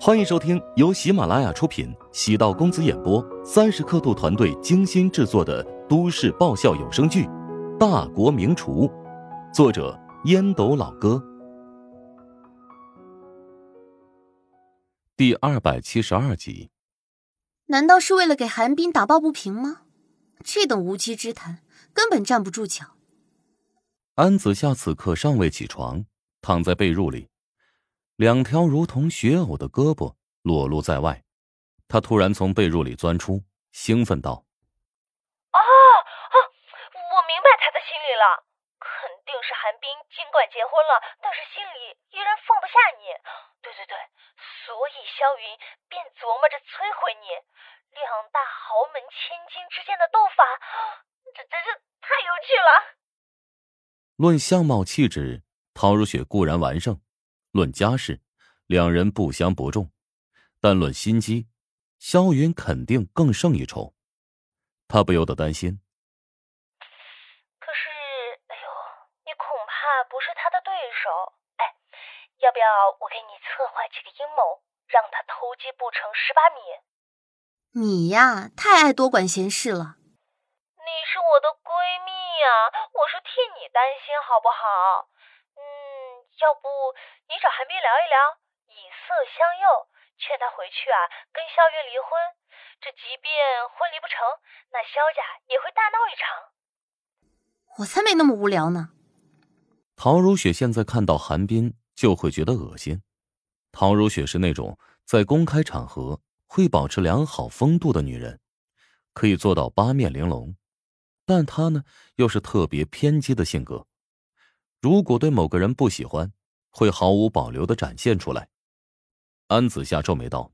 欢迎收听由喜马拉雅出品、喜道公子演播、三十刻度团队精心制作的都市爆笑有声剧《大国名厨》，作者烟斗老哥，第二百七十二集。难道是为了给韩冰打抱不平吗？这等无稽之谈根本站不住脚。安子夏此刻尚未起床，躺在被褥里。两条如同雪藕的胳膊裸露在外，他突然从被褥里钻出，兴奋道：“啊啊！我明白他的心理了，肯定是韩冰尽管结婚了，但是心里依然放不下你。对对对，所以萧云便琢磨着摧毁你。两大豪门千金之间的斗法，这真是太有趣了。论相貌气质，陶如雪固然完胜。”论家世，两人不相伯仲，但论心机，萧云肯定更胜一筹。他不由得担心。可是，哎呦，你恐怕不是他的对手。哎，要不要我给你策划几个阴谋，让他偷鸡不成蚀把米？你呀，太爱多管闲事了。你是我的闺蜜呀，我是替你担心，好不好？要不你找韩冰聊一聊，以色相诱，劝他回去啊，跟肖云离婚。这即便婚离不成，那肖家也会大闹一场。我才没那么无聊呢。陶如雪现在看到韩冰就会觉得恶心。陶如雪是那种在公开场合会保持良好风度的女人，可以做到八面玲珑，但她呢又是特别偏激的性格。如果对某个人不喜欢，会毫无保留的展现出来。安子夏皱眉道：“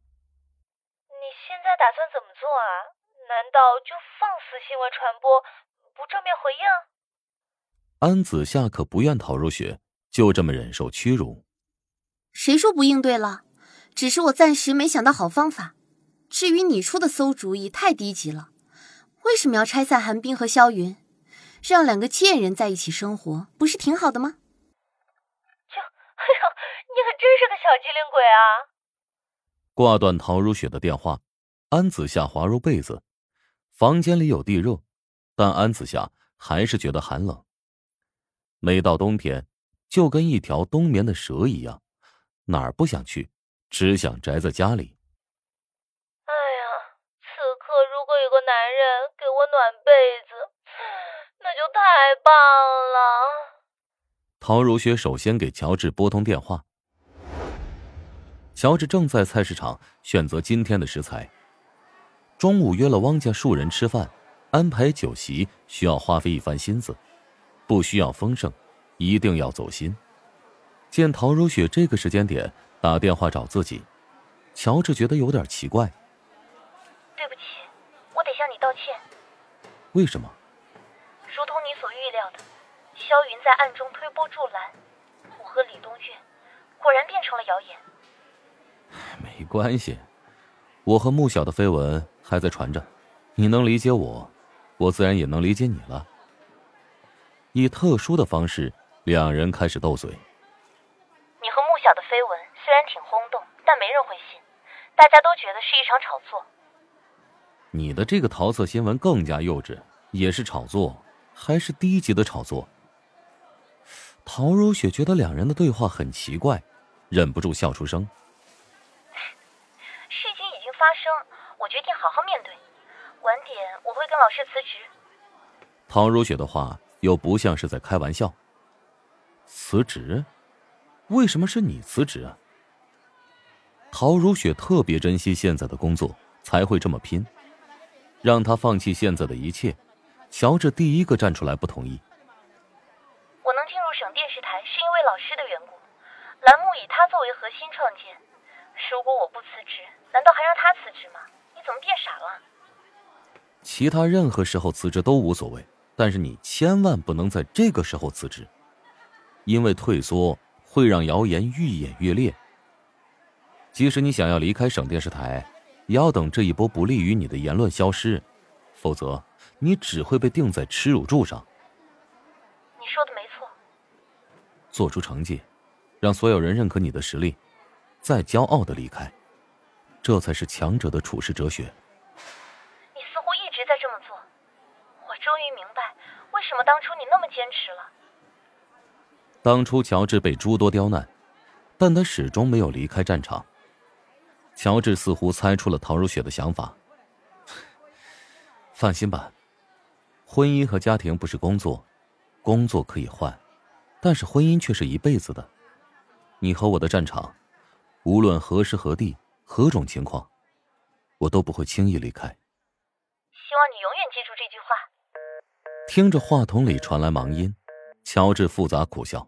你现在打算怎么做啊？难道就放肆新闻传播，不正面回应？”安子夏可不愿讨入学就这么忍受屈辱。谁说不应对了？只是我暂时没想到好方法。至于你出的馊主意，太低级了。为什么要拆散韩冰和萧云？让两个贱人在一起生活，不是挺好的吗？就，哎呦，你可真是个小机灵鬼啊！挂断陶如雪的电话，安子夏滑入被子。房间里有地热，但安子夏还是觉得寒冷。每到冬天，就跟一条冬眠的蛇一样，哪儿不想去，只想宅在家里。哎呀，此刻如果有个男人给我暖被子。那就太棒了。陶如雪首先给乔治拨通电话。乔治正在菜市场选择今天的食材。中午约了汪家数人吃饭，安排酒席需要花费一番心思，不需要丰盛，一定要走心。见陶如雪这个时间点打电话找自己，乔治觉得有点奇怪。对不起，我得向你道歉。为什么？萧云在暗中推波助澜，我和李东岳果然变成了谣言。没关系，我和穆晓的绯闻还在传着，你能理解我，我自然也能理解你了。以特殊的方式，两人开始斗嘴。你和穆晓的绯闻虽然挺轰动，但没人会信，大家都觉得是一场炒作。你的这个桃色新闻更加幼稚，也是炒作。还是低级的炒作。陶如雪觉得两人的对话很奇怪，忍不住笑出声。事情已经发生，我决定好好面对。晚点我会跟老师辞职。陶如雪的话又不像是在开玩笑。辞职？为什么是你辞职啊？陶如雪特别珍惜现在的工作，才会这么拼。让他放弃现在的一切。乔治第一个站出来不同意。省电视台是因为老师的缘故，栏目以他作为核心创建。如果我不辞职，难道还让他辞职吗？你怎么变傻了？其他任何时候辞职都无所谓，但是你千万不能在这个时候辞职，因为退缩会让谣言愈演愈烈。即使你想要离开省电视台，也要等这一波不利于你的言论消失，否则。你只会被钉在耻辱柱上。你说的没错。做出成绩，让所有人认可你的实力，再骄傲的离开。这才是强者的处世哲学。你似乎一直在这么做，我终于明白为什么当初你那么坚持了。当初乔治被诸多刁难，但他始终没有离开战场。乔治似乎猜出了陶如雪的想法。放心吧，婚姻和家庭不是工作，工作可以换，但是婚姻却是一辈子的。你和我的战场，无论何时何地、何种情况，我都不会轻易离开。希望你永远记住这句话。听着话筒里传来忙音，乔治复杂苦笑。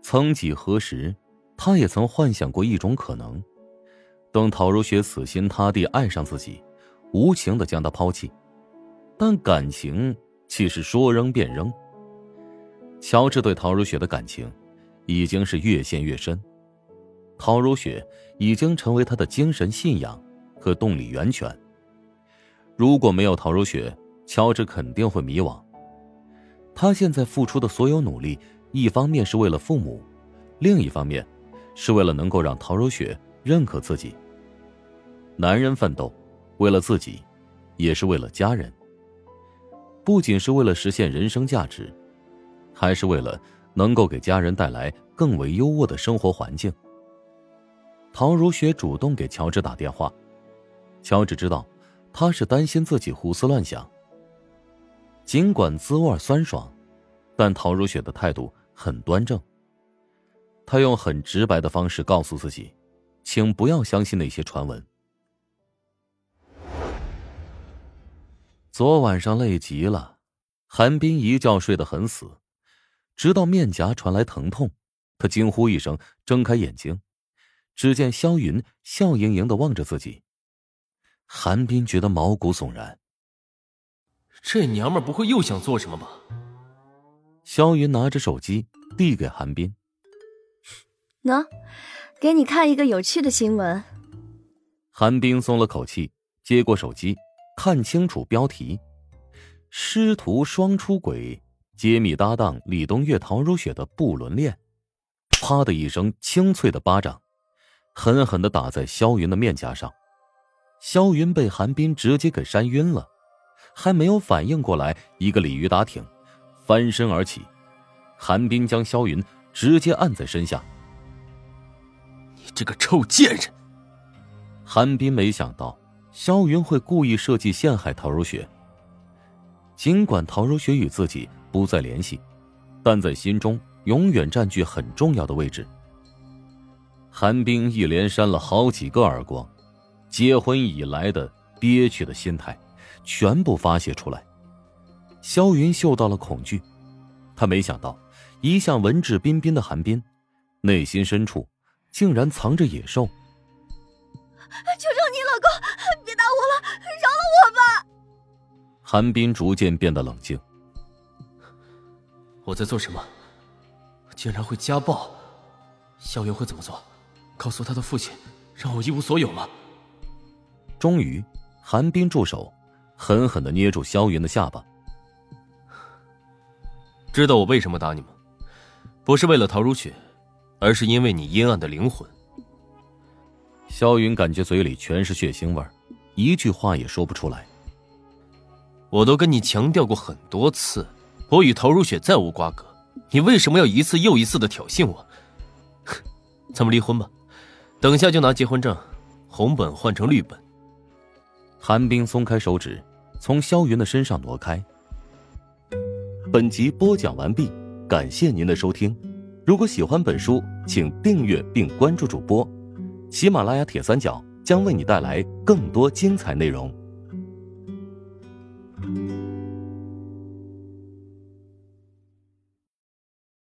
曾几何时，他也曾幻想过一种可能：等陶如雪死心塌地爱上自己。无情的将他抛弃，但感情岂是说扔便扔？乔治对陶如雪的感情已经是越陷越深，陶如雪已经成为他的精神信仰和动力源泉。如果没有陶如雪，乔治肯定会迷惘。他现在付出的所有努力，一方面是为了父母，另一方面是为了能够让陶如雪认可自己。男人奋斗。为了自己，也是为了家人。不仅是为了实现人生价值，还是为了能够给家人带来更为优渥的生活环境。陶如雪主动给乔治打电话，乔治知道他是担心自己胡思乱想。尽管滋味酸爽，但陶如雪的态度很端正。他用很直白的方式告诉自己，请不要相信那些传闻。昨晚上累极了，韩冰一觉睡得很死，直到面颊传来疼痛，他惊呼一声，睁开眼睛，只见萧云笑盈盈的望着自己。韩冰觉得毛骨悚然，这娘们不会又想做什么吧？萧云拿着手机递给韩冰，喏，给你看一个有趣的新闻。韩冰松了口气，接过手机。看清楚标题：师徒双出轨，揭秘搭档李东岳、陶如雪的不伦恋。啪的一声，清脆的巴掌，狠狠的打在萧云的面颊上。萧云被韩冰直接给扇晕了，还没有反应过来，一个鲤鱼打挺，翻身而起。韩冰将萧云直接按在身下。你这个臭贱人！韩冰没想到。萧云会故意设计陷害陶如雪。尽管陶如雪与自己不再联系，但在心中永远占据很重要的位置。韩冰一连扇了好几个耳光，结婚以来的憋屈的心态全部发泄出来。萧云嗅到了恐惧，他没想到一向文质彬彬的韩冰，内心深处竟然藏着野兽。求求你，老公，别打我了，饶了我吧！韩冰逐渐变得冷静。我在做什么？竟然会家暴？萧云会怎么做？告诉他的父亲，让我一无所有吗？终于，韩冰住手，狠狠的捏住萧云的下巴。知道我为什么打你吗？不是为了陶如雪，而是因为你阴暗的灵魂。萧云感觉嘴里全是血腥味儿，一句话也说不出来。我都跟你强调过很多次，我与陶如雪再无瓜葛，你为什么要一次又一次的挑衅我？咱们离婚吧，等下就拿结婚证，红本换成绿本。韩冰松开手指，从萧云的身上挪开。本集播讲完毕，感谢您的收听。如果喜欢本书，请订阅并关注主播。喜马拉雅铁三角将为你带来更多精彩内容。